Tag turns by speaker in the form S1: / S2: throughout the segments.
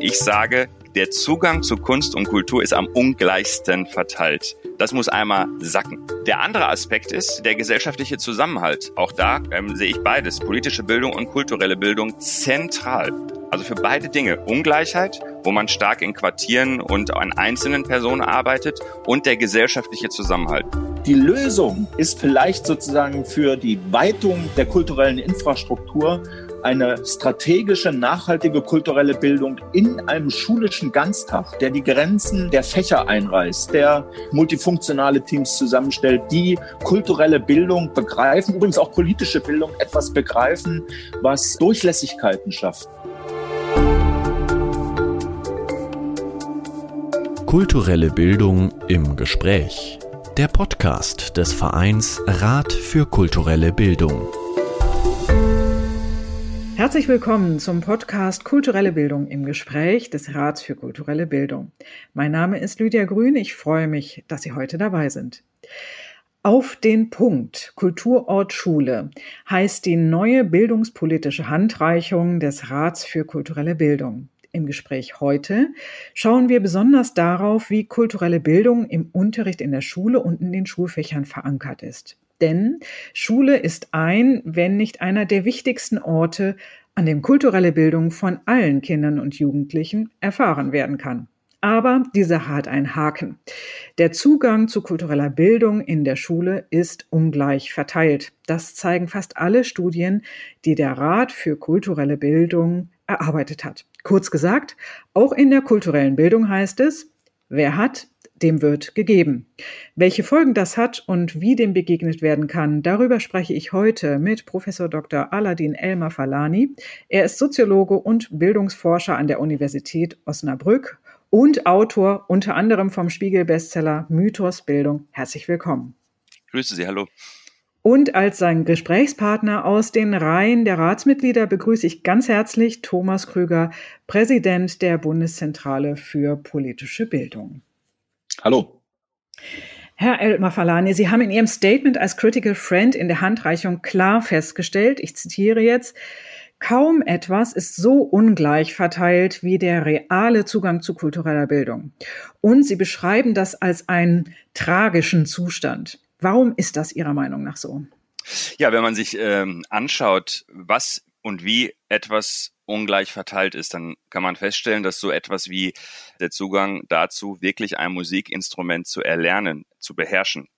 S1: Ich sage, der Zugang zu Kunst und Kultur ist am ungleichsten verteilt. Das muss einmal sacken. Der andere Aspekt ist der gesellschaftliche Zusammenhalt. Auch da ähm, sehe ich beides, politische Bildung und kulturelle Bildung zentral. Also für beide Dinge. Ungleichheit, wo man stark in Quartieren und an einzelnen Personen arbeitet und der gesellschaftliche Zusammenhalt.
S2: Die Lösung ist vielleicht sozusagen für die Weitung der kulturellen Infrastruktur eine strategische, nachhaltige kulturelle Bildung in einem schulischen Ganztag, der die Grenzen der Fächer einreißt, der multifunktionale Teams zusammenstellt, die kulturelle Bildung begreifen, übrigens auch politische Bildung etwas begreifen, was Durchlässigkeiten schafft.
S3: Kulturelle Bildung im Gespräch. Der Podcast des Vereins Rat für kulturelle Bildung.
S4: Herzlich willkommen zum Podcast Kulturelle Bildung im Gespräch des Rats für kulturelle Bildung. Mein Name ist Lydia Grün. Ich freue mich, dass Sie heute dabei sind. Auf den Punkt Kulturort Schule heißt die neue bildungspolitische Handreichung des Rats für kulturelle Bildung. Im Gespräch heute schauen wir besonders darauf, wie kulturelle Bildung im Unterricht in der Schule und in den Schulfächern verankert ist. Denn Schule ist ein, wenn nicht einer der wichtigsten Orte, an dem kulturelle Bildung von allen Kindern und Jugendlichen erfahren werden kann. Aber diese hat einen Haken. Der Zugang zu kultureller Bildung in der Schule ist ungleich verteilt. Das zeigen fast alle Studien, die der Rat für kulturelle Bildung erarbeitet hat. Kurz gesagt, auch in der kulturellen Bildung heißt es, wer hat, dem wird gegeben. Welche Folgen das hat und wie dem begegnet werden kann, darüber spreche ich heute mit Professor Dr. Aladin Elmar Falani. Er ist Soziologe und Bildungsforscher an der Universität Osnabrück und Autor unter anderem vom Spiegel-Bestseller Mythos Bildung. Herzlich willkommen.
S1: Grüße Sie, hallo.
S4: Und als sein Gesprächspartner aus den Reihen der Ratsmitglieder begrüße ich ganz herzlich Thomas Krüger, Präsident der Bundeszentrale für politische Bildung.
S2: Hallo.
S4: Herr El-Mafalani, Sie haben in Ihrem Statement als Critical Friend in der Handreichung klar festgestellt, ich zitiere jetzt, Kaum etwas ist so ungleich verteilt wie der reale Zugang zu kultureller Bildung. Und Sie beschreiben das als einen tragischen Zustand. Warum ist das Ihrer Meinung nach so?
S1: Ja, wenn man sich ähm, anschaut, was und wie etwas ungleich verteilt ist, dann kann man feststellen, dass so etwas wie der Zugang dazu, wirklich ein Musikinstrument zu erlernen, zu beherrschen,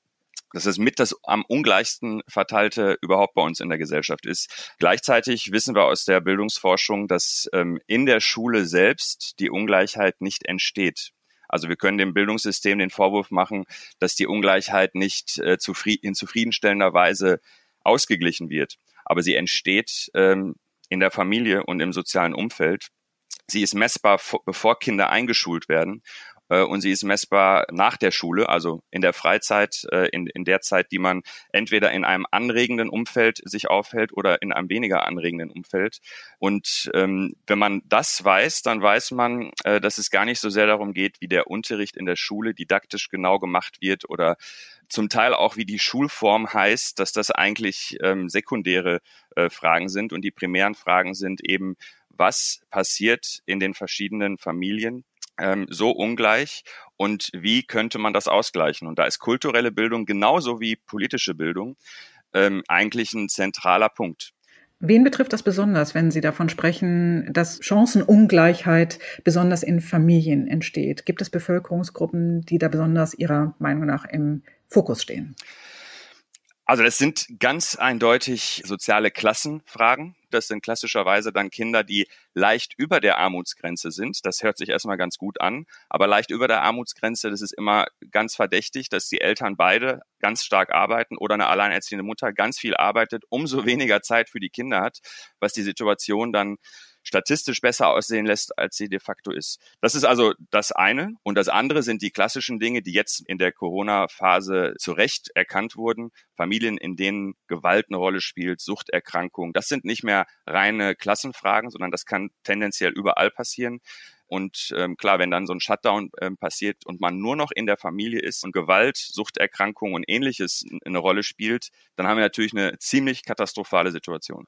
S1: dass es mit das am ungleichsten verteilte überhaupt bei uns in der Gesellschaft ist. Gleichzeitig wissen wir aus der Bildungsforschung, dass ähm, in der Schule selbst die Ungleichheit nicht entsteht. Also wir können dem Bildungssystem den Vorwurf machen, dass die Ungleichheit nicht äh, in zufriedenstellender Weise ausgeglichen wird. Aber sie entsteht ähm, in der Familie und im sozialen Umfeld. Sie ist messbar, bevor Kinder eingeschult werden äh, und sie ist messbar nach der Schule, also in der Freizeit, äh, in, in der Zeit, die man entweder in einem anregenden Umfeld sich aufhält oder in einem weniger anregenden Umfeld. Und ähm, wenn man das weiß, dann weiß man, äh, dass es gar nicht so sehr darum geht, wie der Unterricht in der Schule didaktisch genau gemacht wird oder zum Teil auch wie die Schulform heißt, dass das eigentlich ähm, sekundäre äh, Fragen sind und die primären Fragen sind eben, was passiert in den verschiedenen Familien ähm, so ungleich und wie könnte man das ausgleichen? Und da ist kulturelle Bildung genauso wie politische Bildung ähm, eigentlich ein zentraler Punkt.
S4: Wen betrifft das besonders, wenn Sie davon sprechen, dass Chancenungleichheit besonders in Familien entsteht? Gibt es Bevölkerungsgruppen, die da besonders Ihrer Meinung nach im Fokus stehen?
S1: Also das sind ganz eindeutig soziale Klassenfragen. Das sind klassischerweise dann Kinder, die leicht über der Armutsgrenze sind. Das hört sich erstmal ganz gut an. Aber leicht über der Armutsgrenze, das ist immer ganz verdächtig, dass die Eltern beide ganz stark arbeiten oder eine alleinerziehende Mutter ganz viel arbeitet, umso weniger Zeit für die Kinder hat, was die Situation dann statistisch besser aussehen lässt, als sie de facto ist. Das ist also das eine. Und das andere sind die klassischen Dinge, die jetzt in der Corona-Phase zu Recht erkannt wurden. Familien, in denen Gewalt eine Rolle spielt, Suchterkrankungen. Das sind nicht mehr reine Klassenfragen, sondern das kann tendenziell überall passieren. Und ähm, klar, wenn dann so ein Shutdown ähm, passiert und man nur noch in der Familie ist und Gewalt, Suchterkrankungen und ähnliches eine Rolle spielt, dann haben wir natürlich eine ziemlich katastrophale Situation.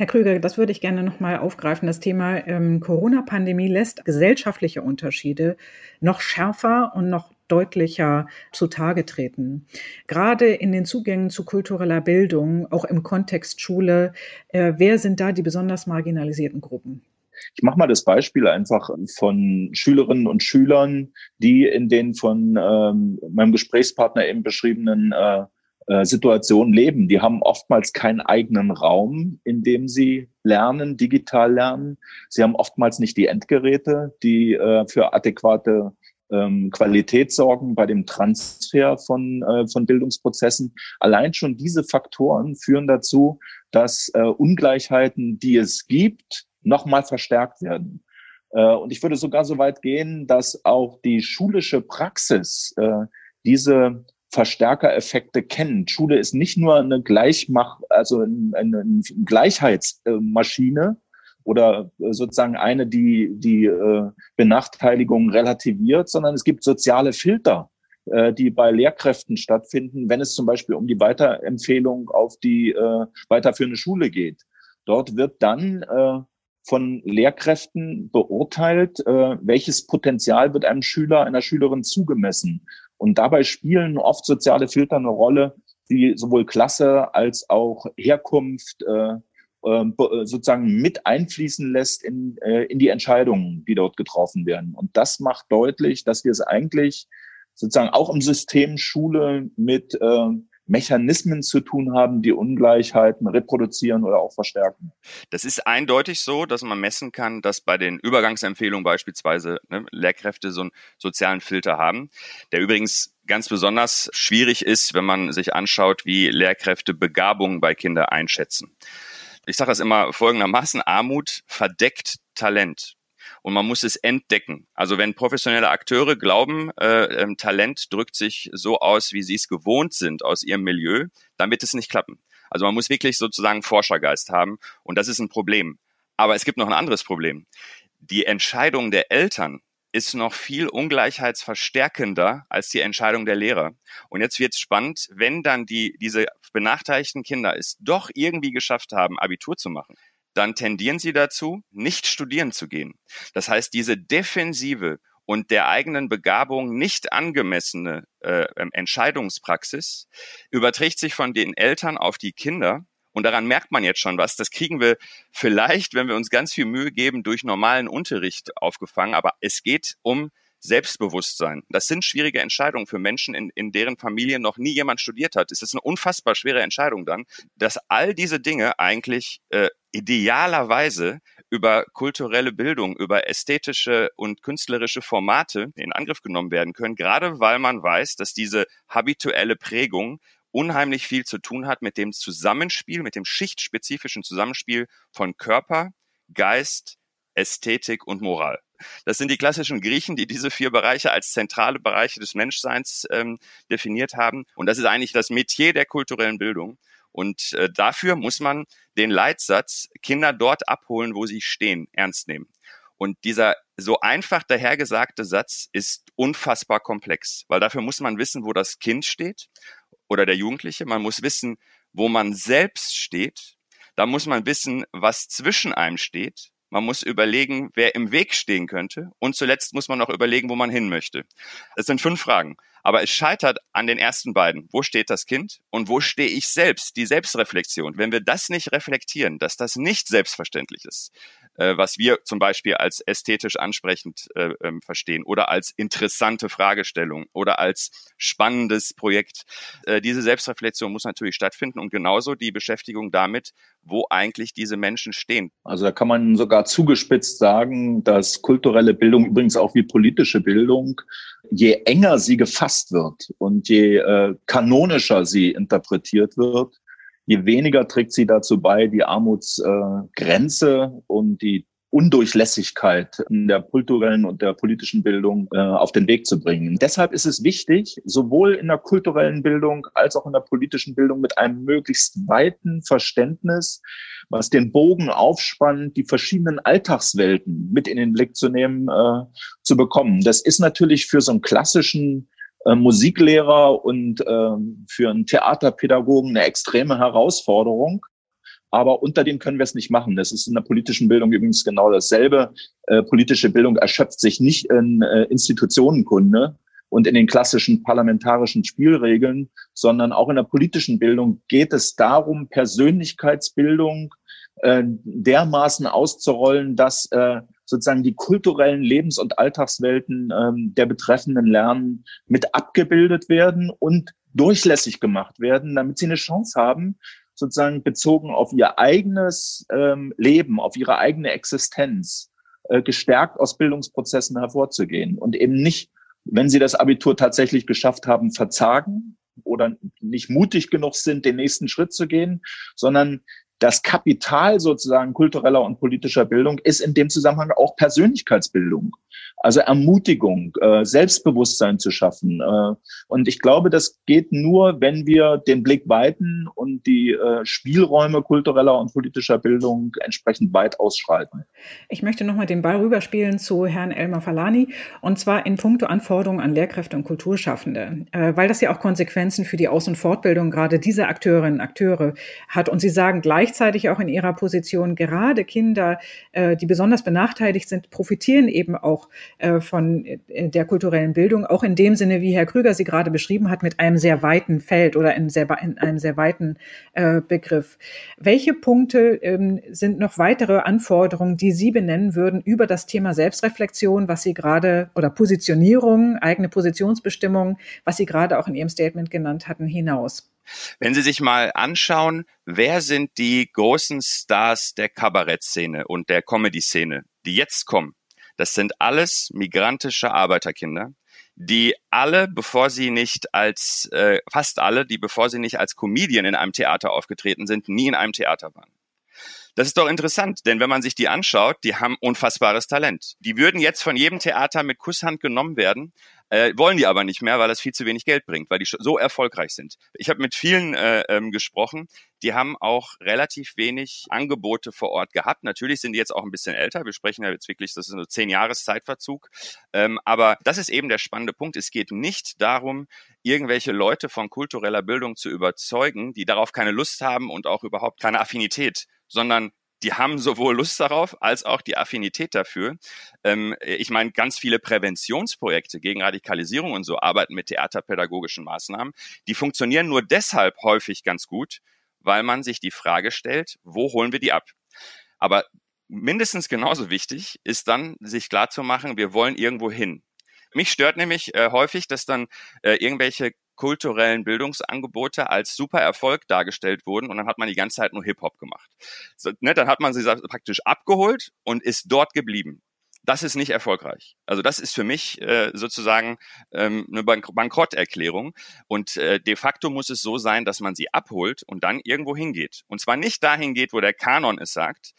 S4: Herr Krüger, das würde ich gerne nochmal aufgreifen. Das Thema ähm, Corona-Pandemie lässt gesellschaftliche Unterschiede noch schärfer und noch deutlicher zutage treten. Gerade in den Zugängen zu kultureller Bildung, auch im Kontext Schule, äh, wer sind da die besonders marginalisierten Gruppen?
S2: Ich mache mal das Beispiel einfach von Schülerinnen und Schülern, die in den von ähm, meinem Gesprächspartner eben beschriebenen äh, äh, Situation leben. Die haben oftmals keinen eigenen Raum, in dem sie lernen, digital lernen. Sie haben oftmals nicht die Endgeräte, die äh, für adäquate ähm, Qualität sorgen bei dem Transfer von, äh, von Bildungsprozessen. Allein schon diese Faktoren führen dazu, dass äh, Ungleichheiten, die es gibt, nochmal verstärkt werden. Äh, und ich würde sogar so weit gehen, dass auch die schulische Praxis äh, diese Verstärkereffekte kennen. Schule ist nicht nur eine Gleichmach, also eine, Gleichheitsmaschine oder sozusagen eine, die die äh, Benachteiligung relativiert, sondern es gibt soziale Filter, äh, die bei Lehrkräften stattfinden, wenn es zum Beispiel um die Weiterempfehlung auf die äh, weiterführende Schule geht. Dort wird dann von Lehrkräften beurteilt, welches Potenzial wird einem Schüler, einer Schülerin zugemessen. Und dabei spielen oft soziale Filter eine Rolle, die sowohl Klasse als auch Herkunft äh, ähm, äh, sozusagen mit einfließen lässt in, äh, in die Entscheidungen, die dort getroffen werden. Und das macht deutlich, dass wir es eigentlich sozusagen auch im System Schule mit äh, Mechanismen zu tun haben, die Ungleichheiten reproduzieren oder auch verstärken.
S1: Das ist eindeutig so, dass man messen kann, dass bei den Übergangsempfehlungen beispielsweise ne, Lehrkräfte so einen sozialen Filter haben, der übrigens ganz besonders schwierig ist, wenn man sich anschaut, wie Lehrkräfte Begabungen bei Kindern einschätzen. Ich sage das immer folgendermaßen, Armut verdeckt Talent und man muss es entdecken. Also wenn professionelle Akteure glauben, äh, ähm, Talent drückt sich so aus, wie sie es gewohnt sind aus ihrem Milieu, dann wird es nicht klappen. Also man muss wirklich sozusagen Forschergeist haben und das ist ein Problem. Aber es gibt noch ein anderes Problem. Die Entscheidung der Eltern ist noch viel ungleichheitsverstärkender als die Entscheidung der Lehrer. Und jetzt wird es spannend, wenn dann die, diese benachteiligten Kinder es doch irgendwie geschafft haben, Abitur zu machen, dann tendieren sie dazu, nicht studieren zu gehen. Das heißt, diese defensive und der eigenen Begabung nicht angemessene äh, ähm, Entscheidungspraxis überträgt sich von den Eltern auf die Kinder. Und daran merkt man jetzt schon was. Das kriegen wir vielleicht, wenn wir uns ganz viel Mühe geben, durch normalen Unterricht aufgefangen. Aber es geht um Selbstbewusstsein. Das sind schwierige Entscheidungen für Menschen, in, in deren Familien noch nie jemand studiert hat. Es ist eine unfassbar schwere Entscheidung dann, dass all diese Dinge eigentlich äh, idealerweise über kulturelle Bildung, über ästhetische und künstlerische Formate in Angriff genommen werden können, gerade weil man weiß, dass diese habituelle Prägung unheimlich viel zu tun hat mit dem Zusammenspiel, mit dem schichtspezifischen Zusammenspiel von Körper, Geist, Ästhetik und Moral. Das sind die klassischen Griechen, die diese vier Bereiche als zentrale Bereiche des Menschseins ähm, definiert haben. Und das ist eigentlich das Metier der kulturellen Bildung. Und äh, dafür muss man den Leitsatz Kinder dort abholen, wo sie stehen, ernst nehmen. Und dieser so einfach dahergesagte Satz ist unfassbar komplex, weil dafür muss man wissen, wo das Kind steht oder der Jugendliche. Man muss wissen, wo man selbst steht. Da muss man wissen, was zwischen einem steht. Man muss überlegen, wer im Weg stehen könnte. Und zuletzt muss man noch überlegen, wo man hin möchte. Das sind fünf Fragen. Aber es scheitert an den ersten beiden. Wo steht das Kind und wo stehe ich selbst? Die Selbstreflexion. Wenn wir das nicht reflektieren, dass das nicht selbstverständlich ist, äh, was wir zum Beispiel als ästhetisch ansprechend äh, ähm, verstehen oder als interessante Fragestellung oder als spannendes Projekt. Äh, diese Selbstreflexion muss natürlich stattfinden und genauso die Beschäftigung damit, wo eigentlich diese Menschen stehen.
S2: Also da kann man sogar zugespitzt sagen, dass kulturelle Bildung übrigens auch wie politische Bildung, je enger sie gefasst wird und je äh, kanonischer sie interpretiert wird, je weniger trägt sie dazu bei, die Armutsgrenze und die Undurchlässigkeit in der kulturellen und der politischen Bildung äh, auf den Weg zu bringen. Deshalb ist es wichtig, sowohl in der kulturellen Bildung als auch in der politischen Bildung mit einem möglichst weiten Verständnis, was den Bogen aufspannt, die verschiedenen Alltagswelten mit in den Blick zu nehmen, äh, zu bekommen. Das ist natürlich für so einen klassischen äh, Musiklehrer und äh, für einen Theaterpädagogen eine extreme Herausforderung. aber unter denen können wir es nicht machen. Das ist in der politischen Bildung übrigens genau dasselbe. Äh, politische Bildung erschöpft sich nicht in äh, Institutionenkunde und in den klassischen parlamentarischen Spielregeln, sondern auch in der politischen Bildung geht es darum, Persönlichkeitsbildung äh, dermaßen auszurollen, dass äh, sozusagen die kulturellen Lebens- und Alltagswelten ähm, der betreffenden Lernen mit abgebildet werden und durchlässig gemacht werden, damit sie eine Chance haben, sozusagen bezogen auf ihr eigenes ähm, Leben, auf ihre eigene Existenz, äh, gestärkt aus Bildungsprozessen hervorzugehen und eben nicht, wenn sie das Abitur tatsächlich geschafft haben, verzagen oder nicht mutig genug sind, den nächsten Schritt zu gehen, sondern das Kapital sozusagen kultureller und politischer Bildung ist in dem Zusammenhang auch Persönlichkeitsbildung. Also Ermutigung, äh, Selbstbewusstsein zu schaffen. Äh, und ich glaube, das geht nur, wenn wir den Blick weiten und die äh, Spielräume kultureller und politischer Bildung entsprechend weit ausschreiten.
S4: Ich möchte nochmal den Ball rüberspielen zu Herrn Elmar Falani und zwar in puncto Anforderungen an Lehrkräfte und Kulturschaffende, weil das ja auch Konsequenzen für die Aus- und Fortbildung gerade dieser Akteurinnen und Akteure hat. Und Sie sagen gleichzeitig auch in Ihrer Position, gerade Kinder, äh, die besonders benachteiligt sind, profitieren eben auch äh, von äh, der kulturellen Bildung, auch in dem Sinne, wie Herr Krüger sie gerade beschrieben hat, mit einem sehr weiten Feld oder in, sehr, in einem sehr weiten Begriff. Welche Punkte ähm, sind noch weitere Anforderungen, die Sie benennen würden über das Thema Selbstreflexion, was Sie gerade oder Positionierung, eigene Positionsbestimmung, was Sie gerade auch in Ihrem Statement genannt hatten, hinaus?
S1: Wenn Sie sich mal anschauen, wer sind die großen Stars der Kabarettszene und der Comedy-Szene, die jetzt kommen? Das sind alles migrantische Arbeiterkinder, die alle, bevor sie nicht als, äh, fast alle, die bevor sie nicht als Comedian in einem Theater aufgetreten sind, nie in einem Theater waren. Das ist doch interessant, denn wenn man sich die anschaut, die haben unfassbares Talent. Die würden jetzt von jedem Theater mit Kusshand genommen werden, äh, wollen die aber nicht mehr, weil das viel zu wenig Geld bringt, weil die so erfolgreich sind. Ich habe mit vielen äh, ähm, gesprochen, die haben auch relativ wenig Angebote vor Ort gehabt. Natürlich sind die jetzt auch ein bisschen älter. Wir sprechen ja jetzt wirklich, das ist nur zehn Jahres Zeitverzug. Ähm, aber das ist eben der spannende Punkt. Es geht nicht darum, irgendwelche Leute von kultureller Bildung zu überzeugen, die darauf keine Lust haben und auch überhaupt keine Affinität, sondern die haben sowohl Lust darauf als auch die Affinität dafür. Ähm, ich meine, ganz viele Präventionsprojekte gegen Radikalisierung und so arbeiten mit theaterpädagogischen Maßnahmen. Die funktionieren nur deshalb häufig ganz gut, weil man sich die Frage stellt, wo holen wir die ab? Aber mindestens genauso wichtig ist dann, sich klarzumachen, wir wollen irgendwo hin. Mich stört nämlich äh, häufig, dass dann äh, irgendwelche kulturellen Bildungsangebote als super Erfolg dargestellt wurden und dann hat man die ganze Zeit nur Hip-Hop gemacht. So, ne, dann hat man sie praktisch abgeholt und ist dort geblieben. Das ist nicht erfolgreich. Also das ist für mich äh, sozusagen ähm, eine Bank Bankrotterklärung. Und äh, de facto muss es so sein, dass man sie abholt und dann irgendwo hingeht. Und zwar nicht dahin geht, wo der Kanon es sagt,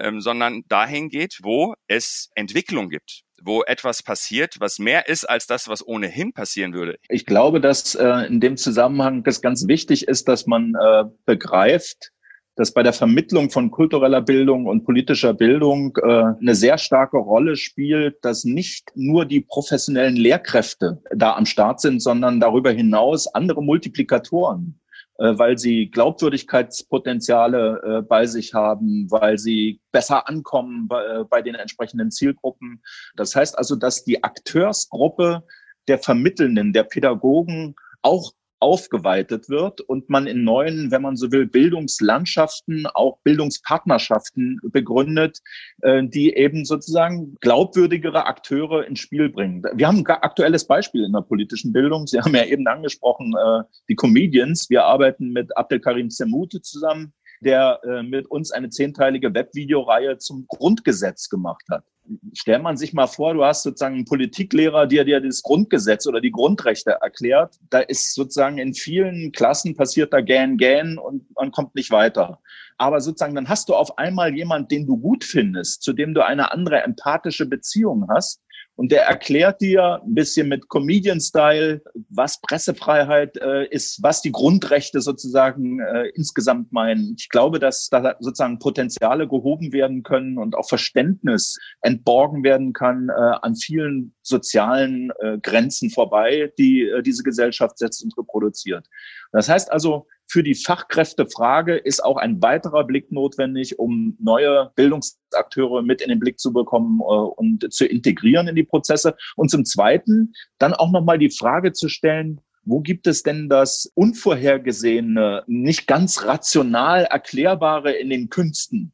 S1: ähm, sondern dahin geht, wo es Entwicklung gibt wo etwas passiert, was mehr ist als das, was ohnehin passieren würde.
S2: Ich glaube, dass äh, in dem Zusammenhang es ganz wichtig ist, dass man äh, begreift, dass bei der Vermittlung von kultureller Bildung und politischer Bildung äh, eine sehr starke Rolle spielt, dass nicht nur die professionellen Lehrkräfte da am Start sind, sondern darüber hinaus andere Multiplikatoren weil sie Glaubwürdigkeitspotenziale äh, bei sich haben, weil sie besser ankommen bei, äh, bei den entsprechenden Zielgruppen. Das heißt also, dass die Akteursgruppe der Vermittelnden, der Pädagogen auch aufgeweitet wird und man in neuen, wenn man so will, Bildungslandschaften, auch Bildungspartnerschaften begründet, äh, die eben sozusagen glaubwürdigere Akteure ins Spiel bringen. Wir haben ein aktuelles Beispiel in der politischen Bildung. Sie haben ja eben angesprochen, äh, die Comedians. Wir arbeiten mit Abdelkarim Semute zusammen, der äh, mit uns eine zehnteilige Webvideoreihe zum Grundgesetz gemacht hat stellt man sich mal vor, du hast sozusagen einen Politiklehrer, der dir das Grundgesetz oder die Grundrechte erklärt. Da ist sozusagen in vielen Klassen passiert da gähn, gähn und man kommt nicht weiter. Aber sozusagen dann hast du auf einmal jemand, den du gut findest, zu dem du eine andere empathische Beziehung hast und der erklärt dir ein bisschen mit Comedian-Style, was Pressefreiheit äh, ist, was die Grundrechte sozusagen äh, insgesamt meinen. Ich glaube, dass da sozusagen Potenziale gehoben werden können und auch Verständnis entborgen werden kann äh, an vielen sozialen äh, Grenzen vorbei, die äh, diese Gesellschaft setzt und reproduziert. Das heißt also, für die Fachkräftefrage ist auch ein weiterer Blick notwendig, um neue Bildungsakteure mit in den Blick zu bekommen äh, und zu integrieren in die Prozesse. Und zum Zweiten dann auch nochmal die Frage zu stellen, wo gibt es denn das Unvorhergesehene, nicht ganz rational Erklärbare in den Künsten?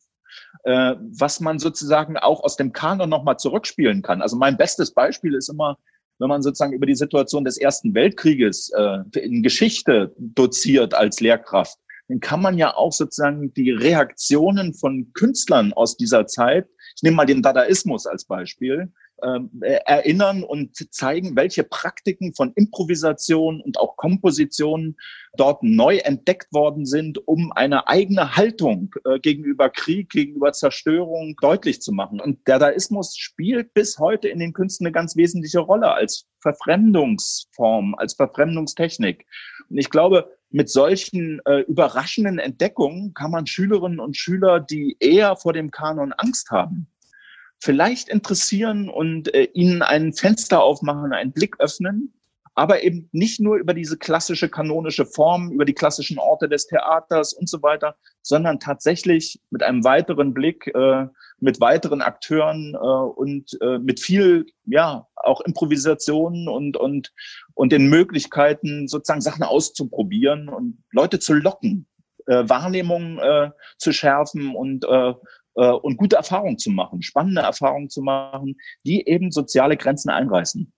S2: Äh, was man sozusagen auch aus dem Kanon nochmal zurückspielen kann. Also mein bestes Beispiel ist immer, wenn man sozusagen über die Situation des Ersten Weltkrieges äh, in Geschichte doziert als Lehrkraft, dann kann man ja auch sozusagen die Reaktionen von Künstlern aus dieser Zeit, ich nehme mal den Dadaismus als Beispiel, äh, erinnern und zeigen, welche Praktiken von Improvisation und auch Komposition dort neu entdeckt worden sind, um eine eigene Haltung äh, gegenüber Krieg, gegenüber Zerstörung deutlich zu machen. Und der Dadaismus spielt bis heute in den Künsten eine ganz wesentliche Rolle als Verfremdungsform, als Verfremdungstechnik. Und ich glaube, mit solchen äh, überraschenden Entdeckungen kann man Schülerinnen und Schüler, die eher vor dem Kanon Angst haben, vielleicht interessieren und äh, ihnen ein Fenster aufmachen, einen Blick öffnen, aber eben nicht nur über diese klassische kanonische Form, über die klassischen Orte des Theaters und so weiter, sondern tatsächlich mit einem weiteren Blick, äh, mit weiteren Akteuren äh, und äh, mit viel, ja, auch Improvisationen und, und, und den Möglichkeiten, sozusagen Sachen auszuprobieren und Leute zu locken, äh, Wahrnehmungen äh, zu schärfen und äh, äh, und gute Erfahrungen zu machen, spannende Erfahrungen zu machen, die eben soziale Grenzen einreißen.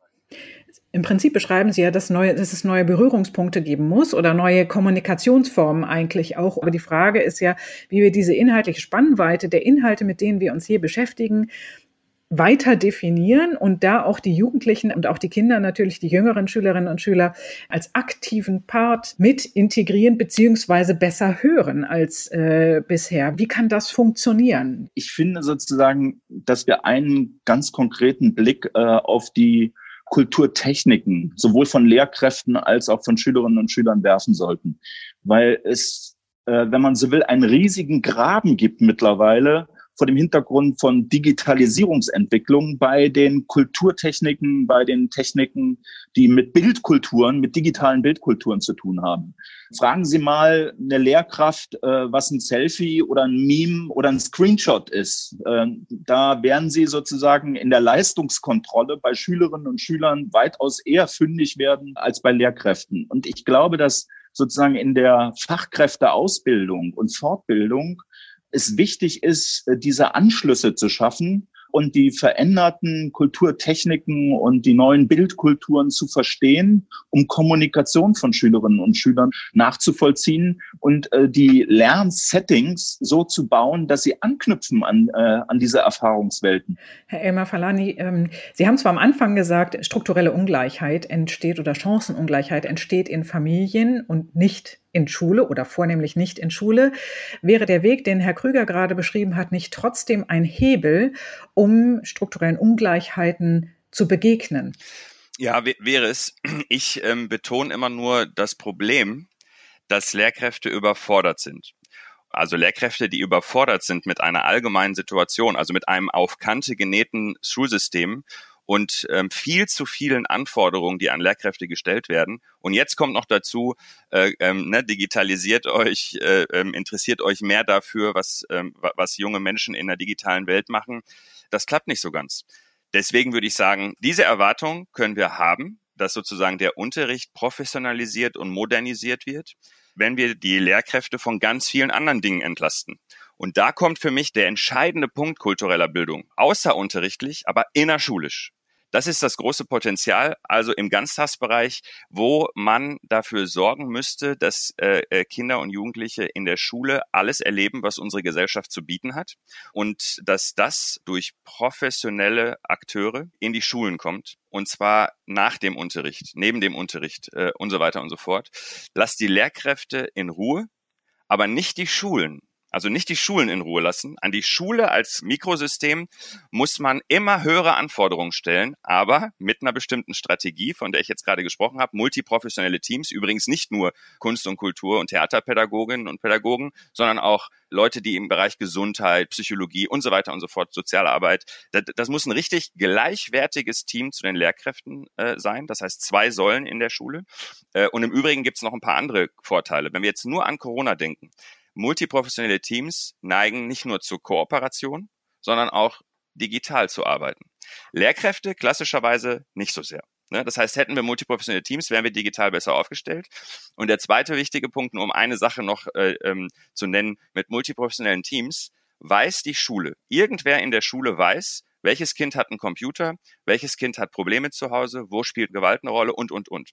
S4: Im Prinzip beschreiben Sie ja, dass, neue, dass es neue Berührungspunkte geben muss oder neue Kommunikationsformen eigentlich auch. Aber die Frage ist ja, wie wir diese inhaltliche Spannweite der Inhalte, mit denen wir uns hier beschäftigen, weiter definieren und da auch die Jugendlichen und auch die Kinder, natürlich die jüngeren Schülerinnen und Schüler als aktiven Part mit integrieren beziehungsweise besser hören als äh, bisher. Wie kann das funktionieren?
S2: Ich finde sozusagen, dass wir einen ganz konkreten Blick äh, auf die Kulturtechniken sowohl von Lehrkräften als auch von Schülerinnen und Schülern werfen sollten, weil es, äh, wenn man so will, einen riesigen Graben gibt mittlerweile vor dem Hintergrund von Digitalisierungsentwicklung bei den Kulturtechniken, bei den Techniken, die mit Bildkulturen, mit digitalen Bildkulturen zu tun haben. Fragen Sie mal eine Lehrkraft, äh, was ein Selfie oder ein Meme oder ein Screenshot ist. Äh, da werden Sie sozusagen in der Leistungskontrolle bei Schülerinnen und Schülern weitaus eher fündig werden als bei Lehrkräften. Und ich glaube, dass sozusagen in der Fachkräfteausbildung und Fortbildung es wichtig ist, äh, diese Anschlüsse zu schaffen und die veränderten Kulturtechniken und die neuen Bildkulturen zu verstehen, um Kommunikation von Schülerinnen und Schülern nachzuvollziehen und äh, die Lernsettings so zu bauen, dass sie anknüpfen an, äh, an diese Erfahrungswelten.
S4: Herr Elmar Falani, ähm, Sie haben zwar am Anfang gesagt, strukturelle Ungleichheit entsteht oder Chancenungleichheit entsteht in Familien und nicht in Schule oder vornehmlich nicht in Schule, wäre der Weg, den Herr Krüger gerade beschrieben hat, nicht trotzdem ein Hebel, um strukturellen Ungleichheiten zu begegnen?
S1: Ja, wäre es. Ich ähm, betone immer nur das Problem, dass Lehrkräfte überfordert sind. Also Lehrkräfte, die überfordert sind mit einer allgemeinen Situation, also mit einem auf Kante genähten Schulsystem und ähm, viel zu vielen Anforderungen, die an Lehrkräfte gestellt werden. Und jetzt kommt noch dazu, äh, ähm, ne, digitalisiert euch, äh, ähm, interessiert euch mehr dafür, was, ähm, was junge Menschen in der digitalen Welt machen. Das klappt nicht so ganz. Deswegen würde ich sagen, diese Erwartung können wir haben, dass sozusagen der Unterricht professionalisiert und modernisiert wird, wenn wir die Lehrkräfte von ganz vielen anderen Dingen entlasten. Und da kommt für mich der entscheidende Punkt kultureller Bildung, außerunterrichtlich, aber innerschulisch. Das ist das große Potenzial, also im Ganztagsbereich, wo man dafür sorgen müsste, dass äh, äh, Kinder und Jugendliche in der Schule alles erleben, was unsere Gesellschaft zu bieten hat und dass das durch professionelle Akteure in die Schulen kommt und zwar nach dem Unterricht, neben dem Unterricht äh, und so weiter und so fort. Lasst die Lehrkräfte in Ruhe, aber nicht die Schulen also nicht die Schulen in Ruhe lassen. An die Schule als Mikrosystem muss man immer höhere Anforderungen stellen, aber mit einer bestimmten Strategie, von der ich jetzt gerade gesprochen habe. Multiprofessionelle Teams, übrigens nicht nur Kunst und Kultur und Theaterpädagoginnen und Pädagogen, sondern auch Leute, die im Bereich Gesundheit, Psychologie und so weiter und so fort, soziale Arbeit. Das, das muss ein richtig gleichwertiges Team zu den Lehrkräften äh, sein. Das heißt, zwei Säulen in der Schule. Äh, und im Übrigen gibt es noch ein paar andere Vorteile. Wenn wir jetzt nur an Corona denken, multiprofessionelle Teams neigen nicht nur zur Kooperation, sondern auch digital zu arbeiten. Lehrkräfte klassischerweise nicht so sehr. Ne? Das heißt, hätten wir multiprofessionelle Teams, wären wir digital besser aufgestellt. Und der zweite wichtige Punkt, nur um eine Sache noch äh, ähm, zu nennen, mit multiprofessionellen Teams weiß die Schule. Irgendwer in der Schule weiß, welches Kind hat einen Computer, welches Kind hat Probleme zu Hause, wo spielt Gewalt eine Rolle und, und, und.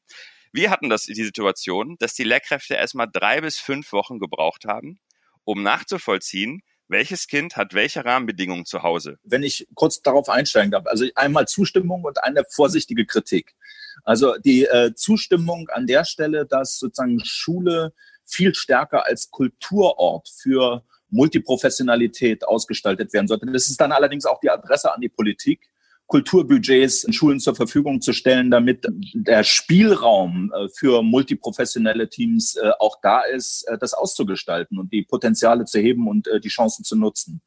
S1: Wir hatten das, die Situation, dass die Lehrkräfte erstmal drei bis fünf Wochen gebraucht haben, um nachzuvollziehen, welches Kind hat welche Rahmenbedingungen zu Hause?
S2: Wenn ich kurz darauf einsteigen darf, also einmal Zustimmung und eine vorsichtige Kritik. Also die äh, Zustimmung an der Stelle, dass sozusagen Schule viel stärker als Kulturort für Multiprofessionalität ausgestaltet werden sollte. Das ist dann allerdings auch die Adresse an die Politik. Kulturbudgets in Schulen zur Verfügung zu stellen, damit der Spielraum äh, für multiprofessionelle Teams äh, auch da ist, äh, das auszugestalten und die Potenziale zu heben und die Chancen zu nutzen.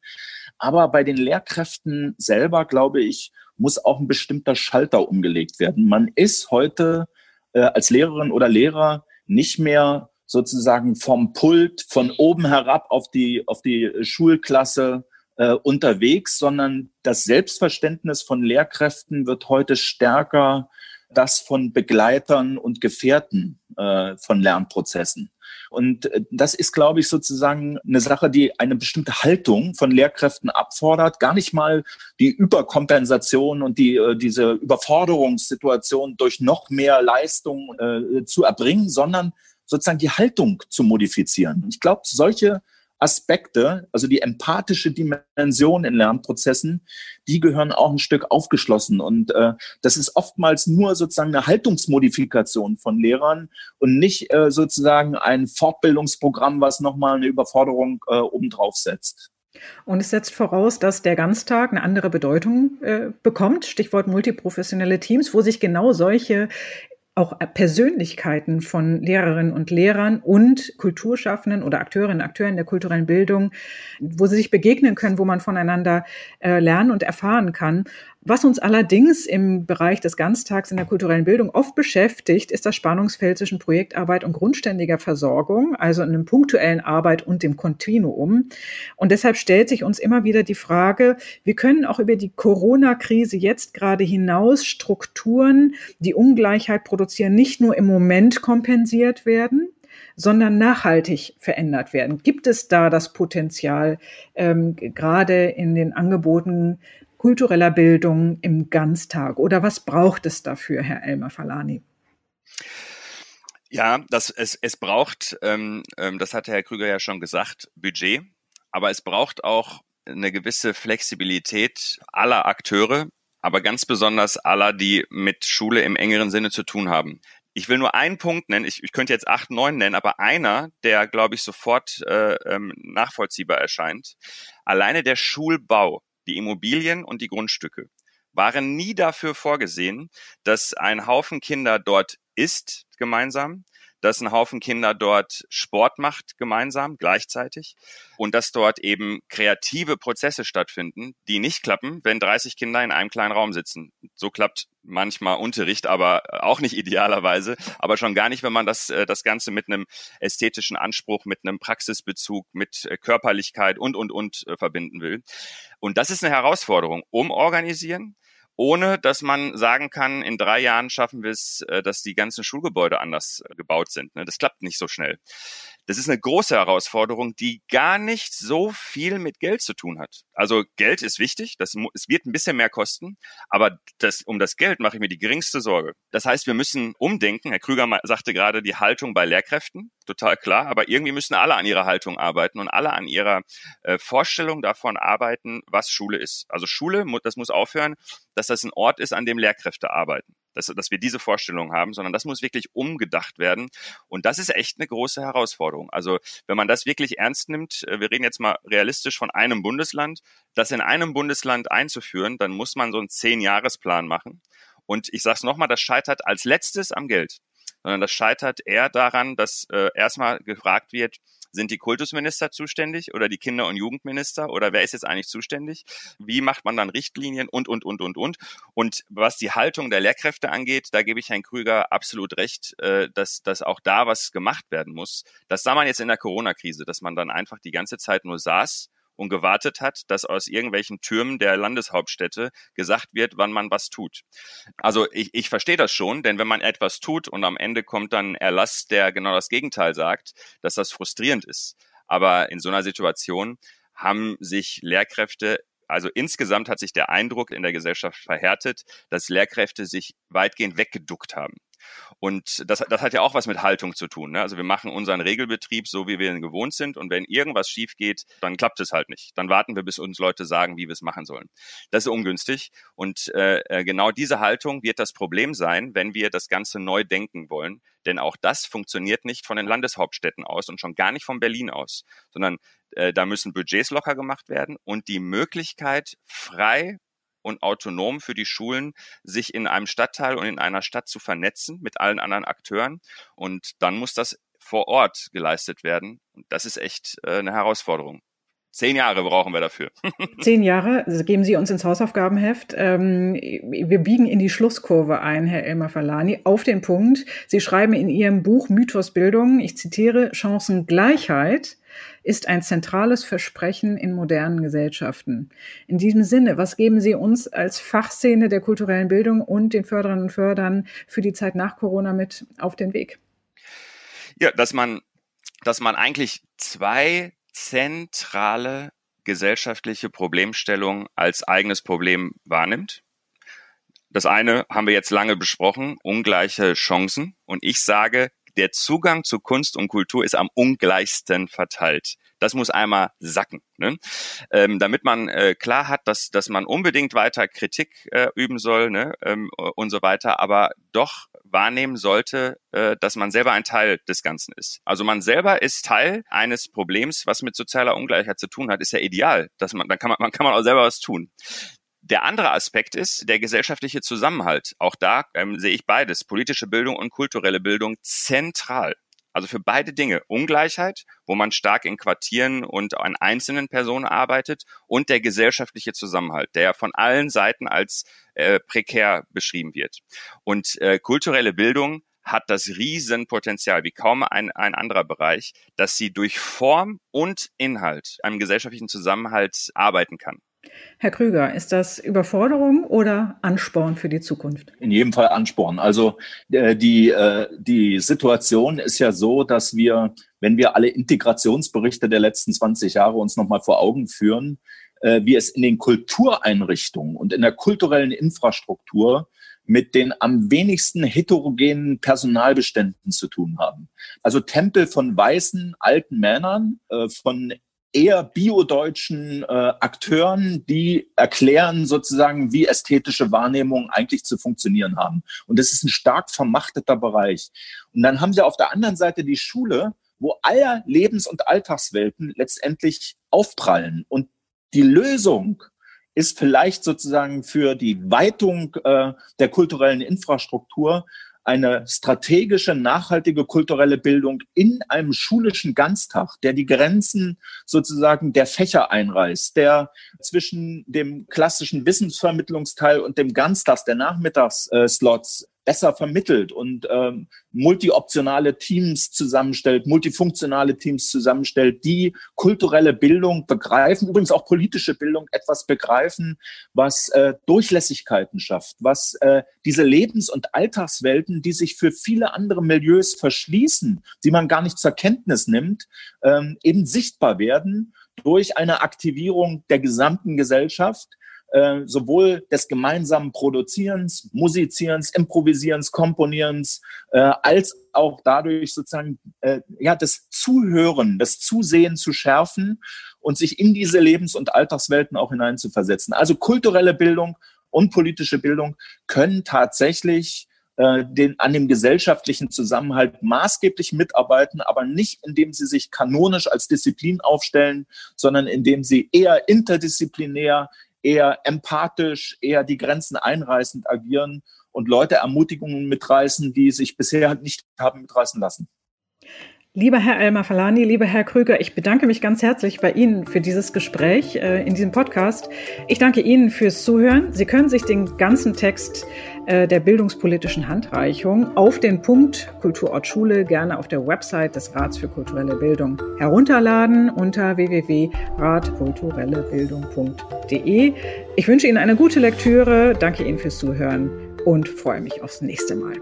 S2: Aber bei den Lehrkräften selber, glaube ich, muss auch ein bestimmter Schalter umgelegt werden. Man ist heute als Lehrerin oder Lehrer nicht mehr sozusagen vom Pult von oben herab auf die, auf die Schulklasse äh, unterwegs, sondern das Selbstverständnis von Lehrkräften wird heute stärker das von Begleitern und Gefährten äh, von Lernprozessen. Und äh, das ist, glaube ich, sozusagen eine Sache, die eine bestimmte Haltung von Lehrkräften abfordert. Gar nicht mal die Überkompensation und die, äh, diese Überforderungssituation durch noch mehr Leistung äh, zu erbringen, sondern sozusagen die Haltung zu modifizieren. Ich glaube, solche Aspekte, also die empathische Dimension in Lernprozessen, die gehören auch ein Stück aufgeschlossen. Und äh, das ist oftmals nur sozusagen eine Haltungsmodifikation von Lehrern und nicht äh, sozusagen ein Fortbildungsprogramm, was nochmal eine Überforderung äh, obendrauf setzt.
S4: Und es setzt voraus, dass der Ganztag eine andere Bedeutung äh, bekommt, Stichwort multiprofessionelle Teams, wo sich genau solche auch Persönlichkeiten von Lehrerinnen und Lehrern und Kulturschaffenden oder Akteurinnen und Akteuren der kulturellen Bildung, wo sie sich begegnen können, wo man voneinander äh, lernen und erfahren kann. Was uns allerdings im Bereich des Ganztags in der kulturellen Bildung oft beschäftigt, ist das Spannungsfeld zwischen Projektarbeit und grundständiger Versorgung, also in einem punktuellen Arbeit und dem Kontinuum. Und deshalb stellt sich uns immer wieder die Frage, wir können auch über die Corona-Krise jetzt gerade hinaus Strukturen, die Ungleichheit produzieren, nicht nur im Moment kompensiert werden, sondern nachhaltig verändert werden. Gibt es da das Potenzial, ähm, gerade in den Angeboten kultureller Bildung im Ganztag? Oder was braucht es dafür, Herr Elmar Falani?
S1: Ja, das, es, es braucht, ähm, ähm, das hatte Herr Krüger ja schon gesagt, Budget, aber es braucht auch eine gewisse Flexibilität aller Akteure, aber ganz besonders aller, die mit Schule im engeren Sinne zu tun haben. Ich will nur einen Punkt nennen, ich, ich könnte jetzt acht, neun nennen, aber einer, der, glaube ich, sofort äh, ähm, nachvollziehbar erscheint. Alleine der Schulbau die Immobilien und die Grundstücke waren nie dafür vorgesehen, dass ein Haufen Kinder dort ist gemeinsam, dass ein Haufen Kinder dort Sport macht gemeinsam gleichzeitig und dass dort eben kreative Prozesse stattfinden, die nicht klappen, wenn 30 Kinder in einem kleinen Raum sitzen. So klappt manchmal Unterricht, aber auch nicht idealerweise, aber schon gar nicht, wenn man das, äh, das Ganze mit einem ästhetischen Anspruch, mit einem Praxisbezug, mit äh, Körperlichkeit und, und, und äh, verbinden will. Und das ist eine Herausforderung. Umorganisieren, ohne dass man sagen kann, in drei Jahren schaffen wir es, äh, dass die ganzen Schulgebäude anders äh, gebaut sind. Ne? Das klappt nicht so schnell. Das ist eine große Herausforderung, die gar nicht so viel mit Geld zu tun hat. Also Geld ist wichtig, das, es wird ein bisschen mehr kosten, aber das, um das Geld mache ich mir die geringste Sorge. Das heißt, wir müssen umdenken. Herr Krüger sagte gerade die Haltung bei Lehrkräften, total klar, aber irgendwie müssen alle an ihrer Haltung arbeiten und alle an ihrer äh, Vorstellung davon arbeiten, was Schule ist. Also Schule, das muss aufhören, dass das ein Ort ist, an dem Lehrkräfte arbeiten. Dass, dass wir diese Vorstellung haben, sondern das muss wirklich umgedacht werden. Und das ist echt eine große Herausforderung. Also wenn man das wirklich ernst nimmt, äh, wir reden jetzt mal realistisch von einem Bundesland, das in einem Bundesland einzuführen, dann muss man so einen Zehn-Jahres-Plan machen. Und ich sage es nochmal, das scheitert als letztes am Geld, sondern das scheitert eher daran, dass äh, erstmal gefragt wird, sind die Kultusminister zuständig oder die Kinder- und Jugendminister oder wer ist jetzt eigentlich zuständig? Wie macht man dann Richtlinien und, und, und, und, und? Und was die Haltung der Lehrkräfte angeht, da gebe ich Herrn Krüger absolut recht, äh, dass, dass auch da was gemacht werden muss. Das sah man jetzt in der Corona-Krise, dass man dann einfach die ganze Zeit nur saß und gewartet hat, dass aus irgendwelchen Türmen der Landeshauptstädte gesagt wird, wann man was tut. Also ich, ich verstehe das schon, denn wenn man etwas tut und am Ende kommt dann Erlass, der genau das Gegenteil sagt, dass das frustrierend ist. Aber in so einer Situation haben sich Lehrkräfte also insgesamt hat sich der Eindruck in der Gesellschaft verhärtet, dass Lehrkräfte sich weitgehend weggeduckt haben. Und das, das hat ja auch was mit Haltung zu tun. Ne? Also wir machen unseren Regelbetrieb so, wie wir ihn gewohnt sind. Und wenn irgendwas schief geht, dann klappt es halt nicht. Dann warten wir, bis uns Leute sagen, wie wir es machen sollen. Das ist ungünstig. Und äh, äh, genau diese Haltung wird das Problem sein, wenn wir das Ganze neu denken wollen. Denn auch das funktioniert nicht von den Landeshauptstädten aus und schon gar nicht von Berlin aus, sondern äh, da müssen Budgets locker gemacht werden und die Möglichkeit, frei und autonom für die Schulen, sich in einem Stadtteil und in einer Stadt zu vernetzen mit allen anderen Akteuren. Und dann muss das vor Ort geleistet werden. Und das ist echt äh, eine Herausforderung. Zehn Jahre brauchen wir dafür.
S4: Zehn Jahre, das geben Sie uns ins Hausaufgabenheft. Ähm, wir biegen in die Schlusskurve ein, Herr Elmar Falani, auf den Punkt. Sie schreiben in Ihrem Buch Mythos Bildung, ich zitiere, Chancengleichheit ist ein zentrales Versprechen in modernen Gesellschaften. In diesem Sinne, was geben Sie uns als Fachszene der kulturellen Bildung und den Förderern und Fördern für die Zeit nach Corona mit auf den Weg?
S1: Ja, dass man, dass man eigentlich zwei zentrale gesellschaftliche Problemstellung als eigenes Problem wahrnimmt. Das eine haben wir jetzt lange besprochen, ungleiche Chancen. Und ich sage, der Zugang zu Kunst und Kultur ist am ungleichsten verteilt. Das muss einmal sacken, ne? ähm, damit man äh, klar hat, dass, dass man unbedingt weiter Kritik äh, üben soll ne? ähm, und so weiter, aber doch wahrnehmen sollte, äh, dass man selber ein Teil des Ganzen ist. Also man selber ist Teil eines Problems, was mit sozialer Ungleichheit zu tun hat, ist ja ideal. Dass man, dann kann man, man kann man auch selber was tun. Der andere Aspekt ist der gesellschaftliche Zusammenhalt. Auch da ähm, sehe ich beides, politische Bildung und kulturelle Bildung zentral. Also für beide Dinge. Ungleichheit, wo man stark in Quartieren und an einzelnen Personen arbeitet und der gesellschaftliche Zusammenhalt, der von allen Seiten als äh, prekär beschrieben wird. Und äh, kulturelle Bildung hat das Riesenpotenzial, wie kaum ein, ein anderer Bereich, dass sie durch Form und Inhalt einem gesellschaftlichen Zusammenhalt arbeiten kann.
S4: Herr Krüger, ist das Überforderung oder Ansporn für die Zukunft?
S2: In jedem Fall Ansporn. Also äh, die, äh, die Situation ist ja so, dass wir, wenn wir alle Integrationsberichte der letzten 20 Jahre uns nochmal vor Augen führen, äh, wie es in den Kultureinrichtungen und in der kulturellen Infrastruktur mit den am wenigsten heterogenen Personalbeständen zu tun haben. Also Tempel von weißen alten Männern, von eher biodeutschen äh, Akteuren, die erklären sozusagen, wie ästhetische Wahrnehmungen eigentlich zu funktionieren haben. Und das ist ein stark vermachteter Bereich. Und dann haben sie auf der anderen Seite die Schule, wo aller Lebens- und Alltagswelten letztendlich aufprallen. Und die Lösung ist vielleicht sozusagen für die Weitung äh, der kulturellen Infrastruktur eine strategische, nachhaltige kulturelle Bildung in einem schulischen Ganztag, der die Grenzen sozusagen der Fächer einreißt, der zwischen dem klassischen Wissensvermittlungsteil und dem Ganztags, der Nachmittagsslots besser vermittelt und ähm, multioptionale Teams zusammenstellt, multifunktionale Teams zusammenstellt, die kulturelle Bildung begreifen, übrigens auch politische Bildung etwas begreifen, was äh, Durchlässigkeiten schafft, was äh, diese Lebens- und Alltagswelten, die sich für viele andere Milieus verschließen, die man gar nicht zur Kenntnis nimmt, ähm, eben sichtbar werden durch eine Aktivierung der gesamten Gesellschaft, äh, sowohl des gemeinsamen Produzierens, Musizierens, Improvisierens, Komponierens, äh, als auch dadurch sozusagen äh, ja das Zuhören, das Zusehen zu schärfen und sich in diese Lebens- und Alltagswelten auch hineinzuversetzen. Also kulturelle Bildung und politische Bildung können tatsächlich äh, den, an dem gesellschaftlichen Zusammenhalt maßgeblich mitarbeiten, aber nicht indem sie sich kanonisch als Disziplin aufstellen, sondern indem sie eher interdisziplinär, eher empathisch, eher die Grenzen einreißend agieren und Leute Ermutigungen mitreißen, die sich bisher nicht haben mitreißen lassen.
S4: Lieber Herr Elmar Falani, lieber Herr Krüger, ich bedanke mich ganz herzlich bei Ihnen für dieses Gespräch äh, in diesem Podcast. Ich danke Ihnen fürs Zuhören. Sie können sich den ganzen Text äh, der bildungspolitischen Handreichung auf den Punkt Kulturort Schule gerne auf der Website des Rats für kulturelle Bildung herunterladen unter www.ratkulturellebildung.de. Ich wünsche Ihnen eine gute Lektüre, danke Ihnen fürs Zuhören und freue mich aufs nächste Mal.